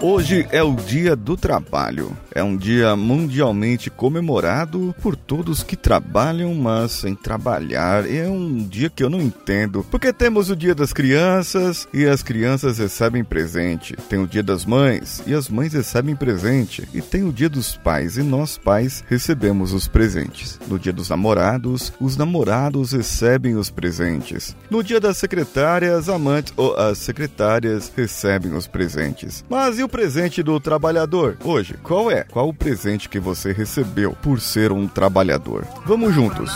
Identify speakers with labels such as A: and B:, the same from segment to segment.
A: Hoje é o Dia do Trabalho. É um dia mundialmente comemorado por todos que trabalham, mas sem trabalhar. É um dia que eu não entendo. Porque temos o Dia das Crianças e as crianças recebem presente. Tem o Dia das Mães e as mães recebem presente. E tem o Dia dos Pais e nós pais recebemos os presentes. No Dia dos Namorados, os namorados recebem os presentes. No Dia das Secretárias, amantes ou as secretárias recebem os presentes. Mas e o presente do trabalhador? Hoje, qual é? Qual o presente que você recebeu por ser um trabalhador? Vamos juntos.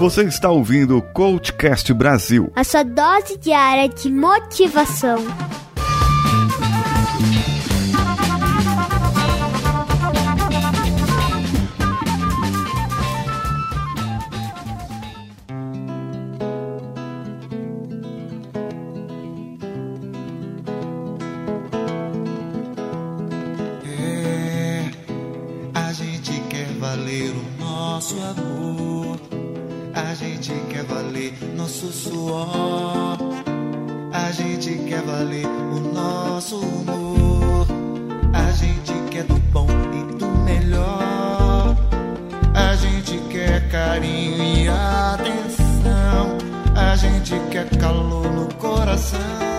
A: Você está ouvindo o Coachcast Brasil.
B: A sua dose diária de motivação.
C: Nosso suor. A gente quer valer o nosso humor. A gente quer do bom e do melhor. A gente quer carinho e atenção. A gente quer calor no coração.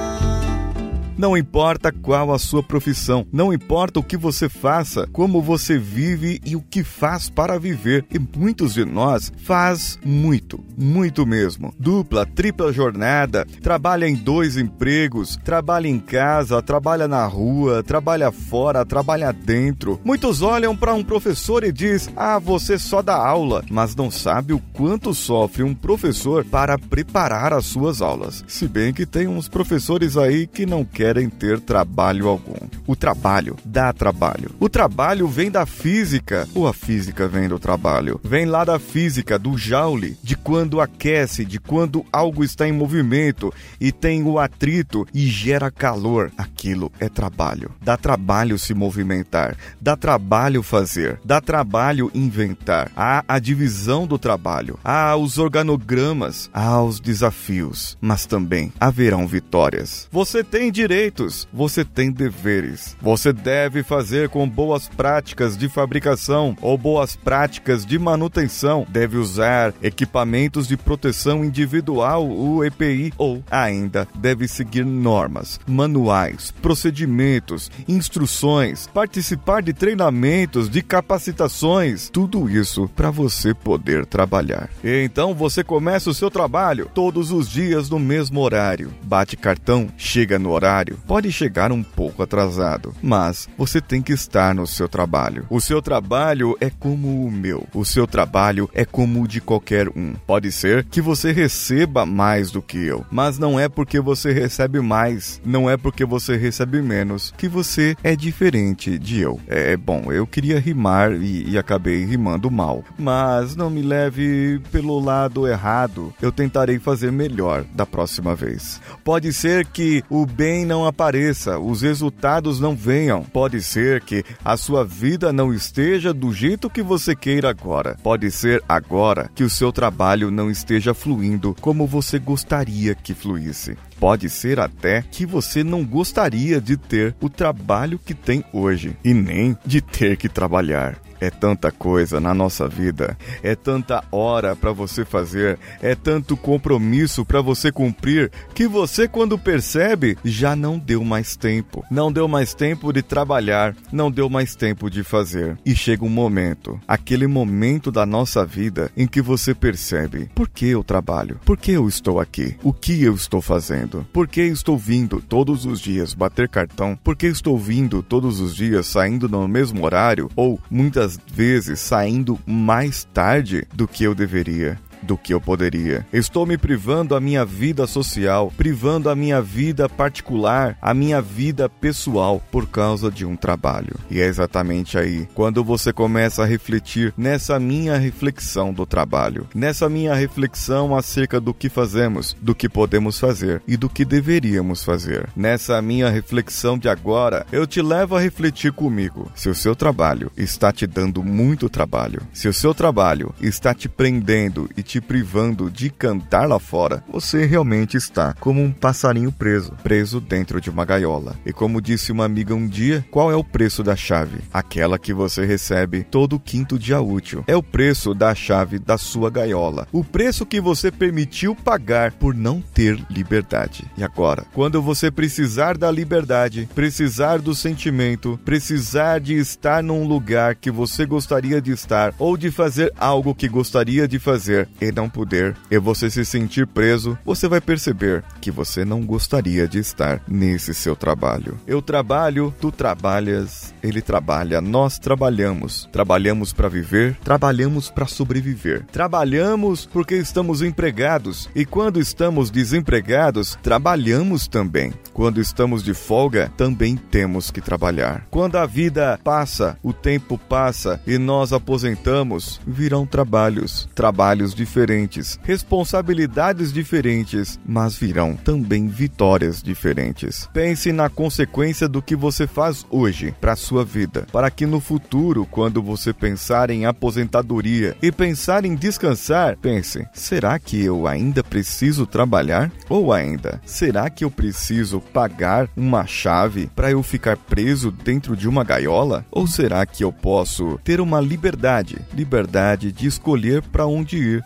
A: Não importa qual a sua profissão, não importa o que você faça, como você vive e o que faz para viver. E muitos de nós faz muito, muito mesmo. Dupla, tripla jornada, trabalha em dois empregos, trabalha em casa, trabalha na rua, trabalha fora, trabalha dentro. Muitos olham para um professor e diz: "Ah, você só dá aula", mas não sabe o quanto sofre um professor para preparar as suas aulas. Se bem que tem uns professores aí que não querem querem ter trabalho algum. O trabalho dá trabalho. O trabalho vem da física, ou a física vem do trabalho. Vem lá da física, do Joule, de quando aquece, de quando algo está em movimento e tem o atrito e gera calor. Aquilo é trabalho. Dá trabalho se movimentar, dá trabalho fazer, dá trabalho inventar. Há a divisão do trabalho, há os organogramas, há os desafios, mas também haverão vitórias. Você tem direito direitos, você tem deveres. Você deve fazer com boas práticas de fabricação ou boas práticas de manutenção. Deve usar equipamentos de proteção individual, o EPI, ou ainda deve seguir normas, manuais, procedimentos, instruções, participar de treinamentos, de capacitações, tudo isso para você poder trabalhar. E então você começa o seu trabalho todos os dias no mesmo horário. Bate cartão, chega no horário horário pode chegar um pouco atrasado, mas você tem que estar no seu trabalho. O seu trabalho é como o meu. O seu trabalho é como o de qualquer um. Pode ser que você receba mais do que eu, mas não é porque você recebe mais, não é porque você recebe menos que você é diferente de eu. É bom, eu queria rimar e, e acabei rimando mal, mas não me leve pelo lado errado. Eu tentarei fazer melhor da próxima vez. Pode ser que o bem não não apareça, os resultados não venham. Pode ser que a sua vida não esteja do jeito que você queira agora. Pode ser agora que o seu trabalho não esteja fluindo como você gostaria que fluísse. Pode ser até que você não gostaria de ter o trabalho que tem hoje e nem de ter que trabalhar. É tanta coisa na nossa vida, é tanta hora para você fazer, é tanto compromisso para você cumprir que você, quando percebe, já não deu mais tempo. Não deu mais tempo de trabalhar, não deu mais tempo de fazer. E chega um momento, aquele momento da nossa vida em que você percebe: por que eu trabalho? Por que eu estou aqui? O que eu estou fazendo? Por que estou vindo todos os dias bater cartão? Por que estou vindo todos os dias saindo no mesmo horário? Ou muitas muitas vezes saindo mais tarde do que eu deveria do que eu poderia. Estou me privando a minha vida social, privando a minha vida particular, a minha vida pessoal por causa de um trabalho. E é exatamente aí quando você começa a refletir nessa minha reflexão do trabalho, nessa minha reflexão acerca do que fazemos, do que podemos fazer e do que deveríamos fazer. Nessa minha reflexão de agora, eu te levo a refletir comigo se o seu trabalho está te dando muito trabalho, se o seu trabalho está te prendendo e te te privando de cantar lá fora, você realmente está como um passarinho preso, preso dentro de uma gaiola. E como disse uma amiga um dia, qual é o preço da chave? Aquela que você recebe todo quinto dia útil. É o preço da chave da sua gaiola. O preço que você permitiu pagar por não ter liberdade. E agora, quando você precisar da liberdade, precisar do sentimento, precisar de estar num lugar que você gostaria de estar ou de fazer algo que gostaria de fazer e não poder, e você se sentir preso, você vai perceber que você não gostaria de estar nesse seu trabalho. Eu trabalho, tu trabalhas, ele trabalha, nós trabalhamos. Trabalhamos para viver, trabalhamos para sobreviver. Trabalhamos porque estamos empregados e quando estamos desempregados, trabalhamos também. Quando estamos de folga, também temos que trabalhar. Quando a vida passa, o tempo passa e nós aposentamos, virão trabalhos, trabalhos diferentes, responsabilidades diferentes, mas virão também vitórias diferentes. Pense na consequência do que você faz hoje para sua vida, para que no futuro, quando você pensar em aposentadoria e pensar em descansar, pense: será que eu ainda preciso trabalhar? Ou ainda, será que eu preciso pagar uma chave para eu ficar preso dentro de uma gaiola? Ou será que eu posso ter uma liberdade? Liberdade de escolher para onde ir,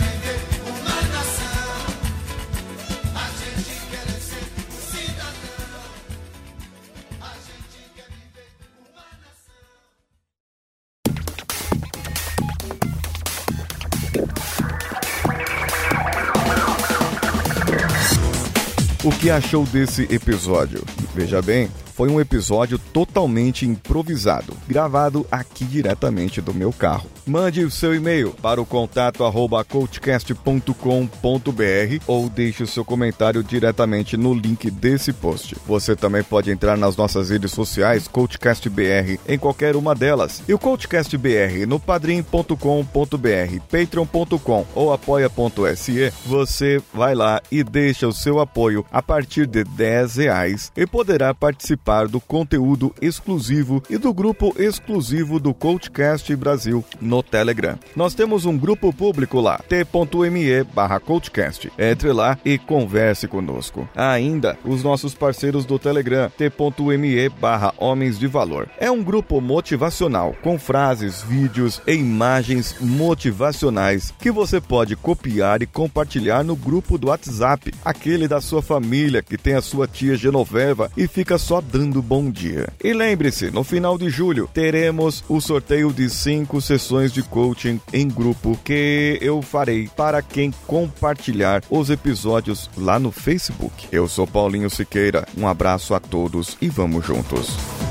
A: O que achou desse episódio? Veja bem, foi um episódio totalmente improvisado, gravado aqui diretamente do meu carro. Mande o seu e-mail para o contato arroba coachcast.com.br ou deixe o seu comentário diretamente no link desse post. Você também pode entrar nas nossas redes sociais CoachCastBR em qualquer uma delas. E o CoachCast BR no padrim.com.br, patreon.com ou apoia.se, você vai lá e deixa o seu apoio a partir de 10 reais e poderá participar do conteúdo exclusivo e do grupo exclusivo do CoachCast Brasil no Telegram. Nós temos um grupo público lá, t.me barra CoachCast. Entre lá e converse conosco. Ainda os nossos parceiros do Telegram, t.me barra Homens de Valor. É um grupo motivacional, com frases, vídeos e imagens motivacionais que você pode copiar e compartilhar no grupo do WhatsApp, aquele da sua família que tem a sua tia Genoveva e fica só dando bom dia. E lembre-se, no final de julho teremos o sorteio de cinco sessões de coaching em grupo que eu farei para quem compartilhar os episódios lá no Facebook. Eu sou Paulinho Siqueira, um abraço a todos e vamos juntos.